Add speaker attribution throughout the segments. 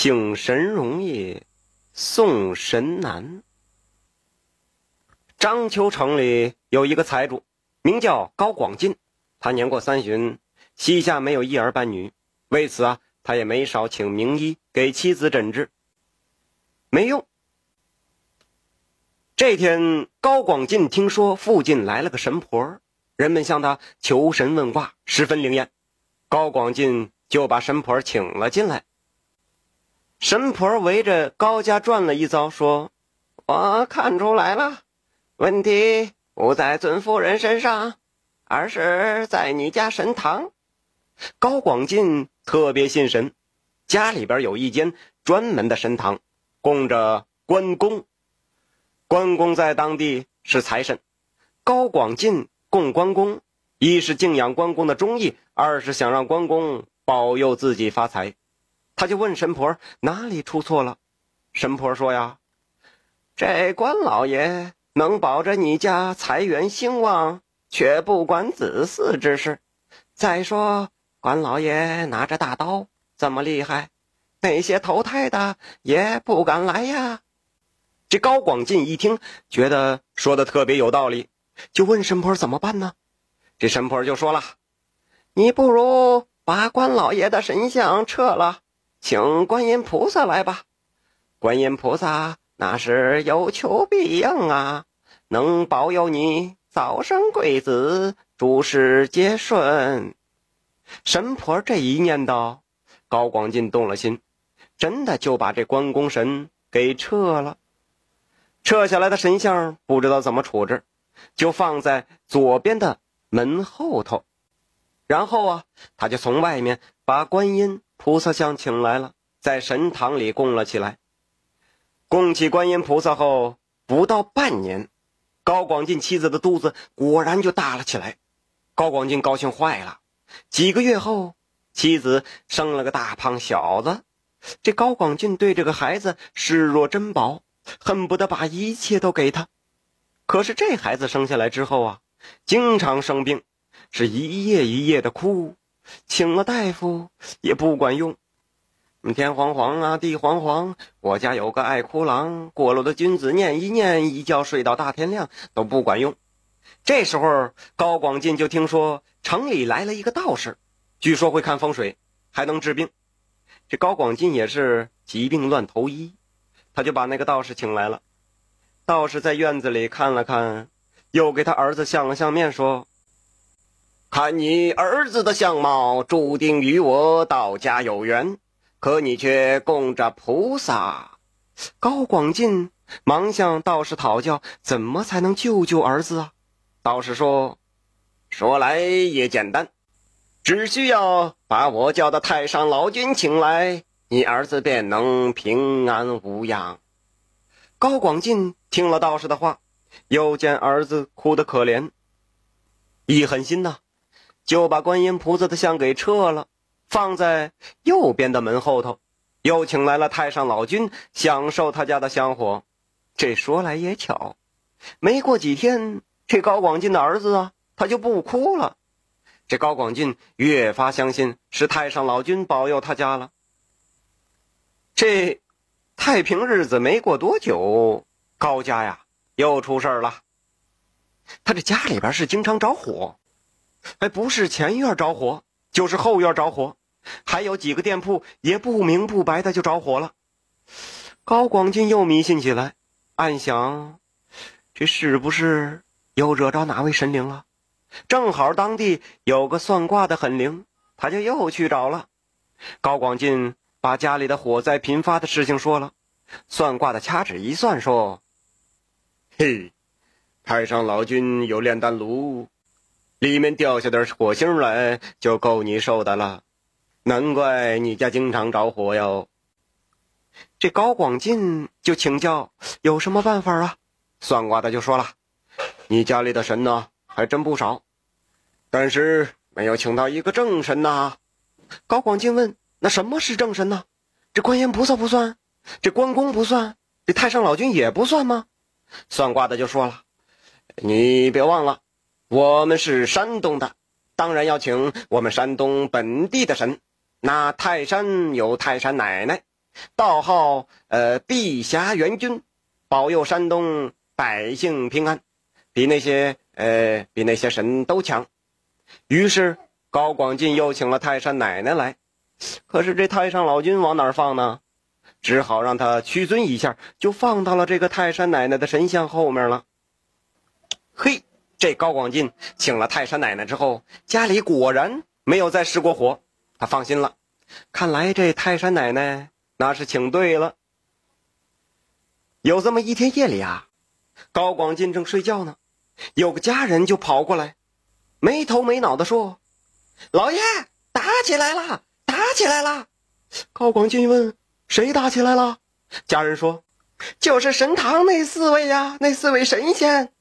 Speaker 1: 请神容易送神难。章丘城里有一个财主，名叫高广进。他年过三旬，膝下没有一儿半女，为此啊，他也没少请名医给妻子诊治，没用。这天，高广进听说附近来了个神婆，人们向他求神问卦，十分灵验。高广进就把神婆请了进来。神婆围着高家转了一遭，说：“我看出来了，问题不在尊夫人身上，而是在你家神堂。”高广进特别信神，家里边有一间专门的神堂，供着关公。关公在当地是财神，高广进供关公，一是敬仰关公的忠义，二是想让关公保佑自己发财。他就问神婆哪里出错了，神婆说呀：“这关老爷能保着你家财源兴旺，却不管子嗣之事。再说关老爷拿着大刀这么厉害，那些投胎的也不敢来呀。”这高广进一听，觉得说的特别有道理，就问神婆怎么办呢？这神婆就说了：“你不如把关老爷的神像撤了。”请观音菩萨来吧，观音菩萨那是有求必应啊，能保佑你早生贵子，诸事皆顺。神婆这一念叨，高广进动了心，真的就把这关公神给撤了。撤下来的神像不知道怎么处置，就放在左边的门后头。然后啊，他就从外面把观音。菩萨像请来了，在神堂里供了起来。供起观音菩萨后，不到半年，高广进妻子的肚子果然就大了起来。高广进高兴坏了。几个月后，妻子生了个大胖小子。这高广进对这个孩子视若珍宝，恨不得把一切都给他。可是这孩子生下来之后啊，经常生病，是一夜一夜的哭。请了大夫也不管用，天黄黄啊，地黄黄。我家有个爱哭郎，过路的君子念一念，一觉睡到大天亮都不管用。这时候，高广进就听说城里来了一个道士，据说会看风水，还能治病。这高广进也是疾病乱投医，他就把那个道士请来了。道士在院子里看了看，又给他儿子相了相面，说。看你儿子的相貌，注定与我道家有缘。可你却供着菩萨。高广进忙向道士讨教，怎么才能救救儿子啊？道士说：“说来也简单，只需要把我叫的太上老君请来，你儿子便能平安无恙。”高广进听了道士的话，又见儿子哭得可怜，一狠心呐。就把观音菩萨的像给撤了，放在右边的门后头，又请来了太上老君享受他家的香火。这说来也巧，没过几天，这高广进的儿子啊，他就不哭了。这高广进越发相信是太上老君保佑他家了。这太平日子没过多久，高家呀又出事了。他这家里边是经常着火。还不是前院着火，就是后院着火，还有几个店铺也不明不白的就着火了。高广进又迷信起来，暗想：这是不是又惹着哪位神灵了？正好当地有个算卦的很灵，他就又去找了。高广进把家里的火灾频发的事情说了，算卦的掐指一算，说：“ 嘿，太上老君有炼丹炉。”里面掉下点火星来，就够你受的了。难怪你家经常着火哟。这高广进就请教有什么办法啊？算卦的就说了：“你家里的神呢，还真不少，但是没有请到一个正神呐。”高广进问：“那什么是正神呢？这观音菩萨不算，这关公不算，这太上老君也不算吗？”算卦的就说了：“你别忘了。”我们是山东的，当然要请我们山东本地的神。那泰山有泰山奶奶，道号呃碧霞元君，保佑山东百姓平安，比那些呃比那些神都强。于是高广进又请了泰山奶奶来，可是这太上老君往哪儿放呢？只好让他屈尊一下，就放到了这个泰山奶奶的神像后面了。嘿，这高广进请了泰山奶奶之后，家里果然没有再失过火，他放心了。看来这泰山奶奶那是请对了。有这么一天夜里啊，高广进正睡觉呢，有个家人就跑过来，没头没脑的说：“老爷，打起来了，打起来了！”高广进问。谁打起来了？家人说：“就是神堂那四位呀，那四位神仙。”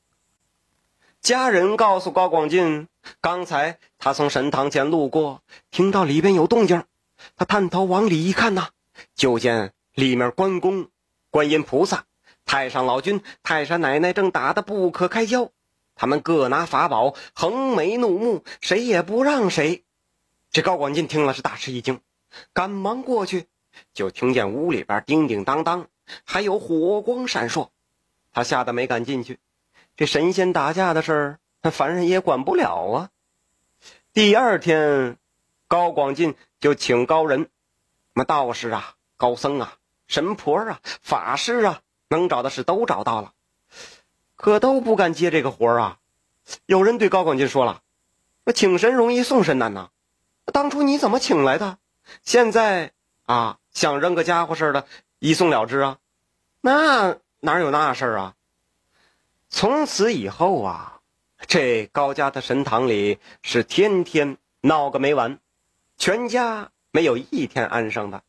Speaker 1: 家人告诉高广进，刚才他从神堂前路过，听到里边有动静，他探头往里一看呐，就见里面关公、观音菩萨、太上老君、太山奶奶正打得不可开交，他们各拿法宝，横眉怒目，谁也不让谁。这高广进听了是大吃一惊，赶忙过去。就听见屋里边叮叮当当，还有火光闪烁，他吓得没敢进去。这神仙打架的事儿，那凡人也管不了啊。第二天，高广进就请高人，什么道士啊、高僧啊、神婆啊、法师啊，能找的事都找到了，可都不敢接这个活啊。有人对高广进说了：“请神容易送神难呐，当初你怎么请来的？现在啊。”想扔个家伙似的，一送了之啊？那哪有那事儿啊？从此以后啊，这高家的神堂里是天天闹个没完，全家没有一天安生的。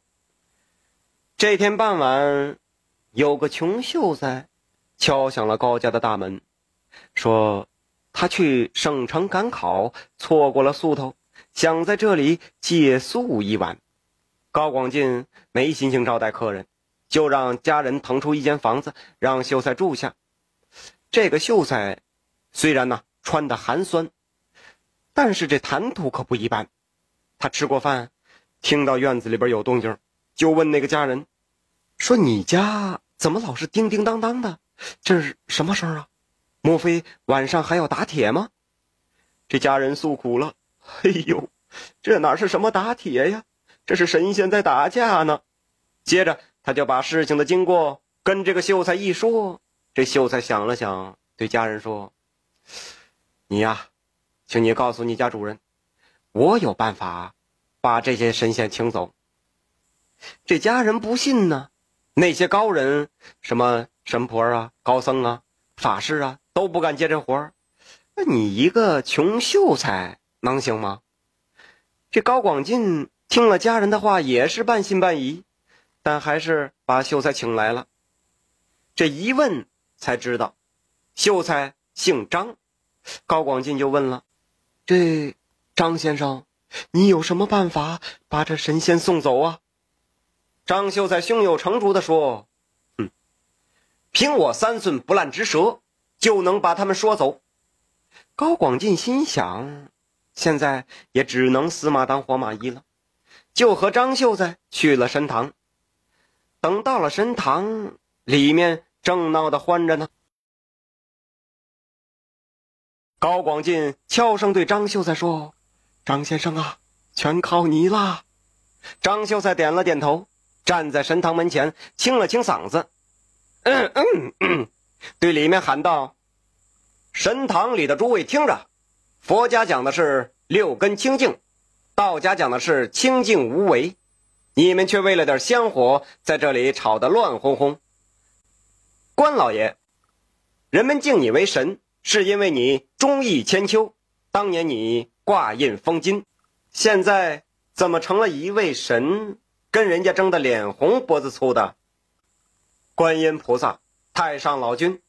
Speaker 1: 这天傍晚，有个穷秀才敲响了高家的大门，说他去省城赶考，错过了宿头，想在这里借宿一晚。高广进没心情招待客人，就让家人腾出一间房子让秀才住下。这个秀才虽然呢穿的寒酸，但是这谈吐可不一般。他吃过饭，听到院子里边有动静，就问那个家人：“说你家怎么老是叮叮当当的？这是什么声啊？莫非晚上还要打铁吗？”这家人诉苦了：“哎呦，这哪是什么打铁呀？”这是神仙在打架呢。接着，他就把事情的经过跟这个秀才一说。这秀才想了想，对家人说：“你呀，请你告诉你家主人，我有办法把这些神仙请走。”这家人不信呢，那些高人，什么神婆啊、高僧啊、法师啊，都不敢接这活儿。那你一个穷秀才能行吗？这高广进。听了家人的话，也是半信半疑，但还是把秀才请来了。这一问才知道，秀才姓张。高广进就问了：“这张先生，你有什么办法把这神仙送走啊？”张秀才胸有成竹的说：“嗯，凭我三寸不烂之舌，就能把他们说走。”高广进心想：现在也只能死马当活马医了。就和张秀才去了神堂。等到了神堂，里面正闹得欢着呢。高广进悄声对张秀才说：“张先生啊，全靠你啦！”张秀才点了点头，站在神堂门前，清了清嗓子，嗯嗯嗯，对里面喊道：“神堂里的诸位听着，佛家讲的是六根清净。”道家讲的是清净无为，你们却为了点香火，在这里吵得乱哄哄。关老爷，人们敬你为神，是因为你忠义千秋。当年你挂印封金，现在怎么成了一位神，跟人家争得脸红脖子粗的？观音菩萨、太上老君，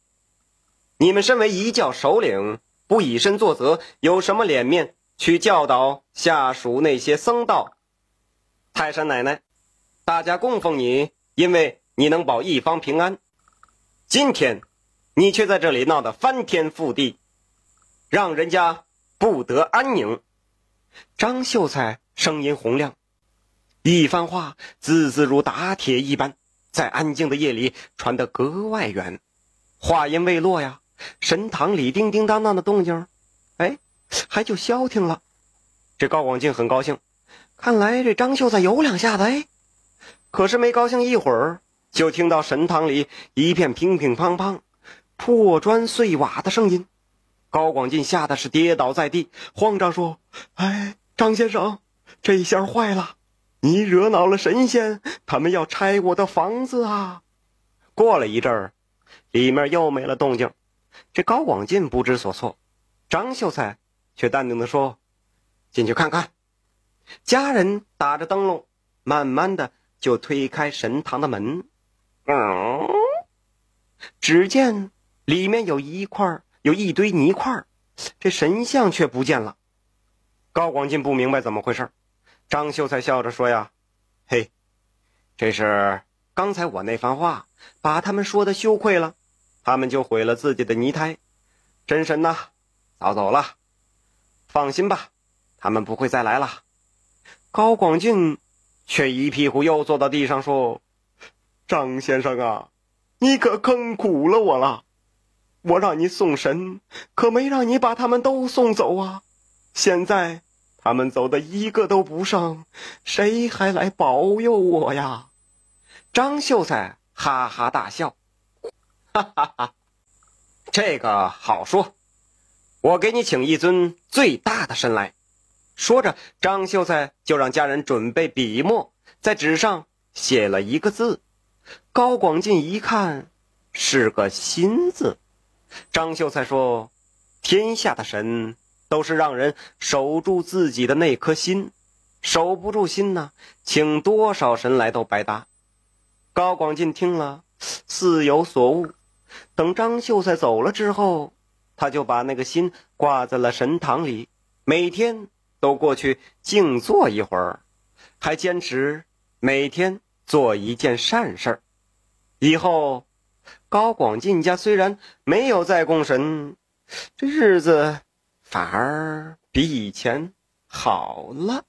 Speaker 1: 你们身为一教首领，不以身作则，有什么脸面？去教导下属那些僧道，泰山奶奶，大家供奉你，因为你能保一方平安。今天，你却在这里闹得翻天覆地，让人家不得安宁。张秀才声音洪亮：“一番话字字如打铁一般，在安静的夜里传得格外远。话音未落呀，神堂里叮叮当当的动静，哎，还就消停了。这高广进很高兴，看来这张秀才有两下子哎。可是没高兴一会儿，就听到神堂里一片乒乒乓乓、破砖碎瓦的声音。高广进吓得是跌倒在地，慌张说：“哎，张先生，这下坏了！你惹恼了神仙，他们要拆我的房子啊！”过了一阵儿，里面又没了动静。这高广进不知所措，张秀才却淡定的说：“进去看看。”家人打着灯笼，慢慢的就推开神堂的门。嗯，只见里面有一块。有一堆泥块，这神像却不见了。高广进不明白怎么回事。张秀才笑着说：“呀，嘿，这是刚才我那番话把他们说的羞愧了，他们就毁了自己的泥胎。真神呐，早走了。放心吧，他们不会再来了。”高广进却一屁股又坐到地上说：“张先生啊，你可坑苦了我了。”我让你送神，可没让你把他们都送走啊！现在他们走的一个都不剩，谁还来保佑我呀？张秀才哈哈大笑，哈哈哈，这个好说，我给你请一尊最大的神来。说着，张秀才就让家人准备笔墨，在纸上写了一个字。高广进一看，是个心字。张秀才说：“天下的神都是让人守住自己的那颗心，守不住心呢，请多少神来都白搭。”高广进听了，似有所悟。等张秀才走了之后，他就把那个心挂在了神堂里，每天都过去静坐一会儿，还坚持每天做一件善事儿以后。高广进家虽然没有再供神，这日子反而比以前好了。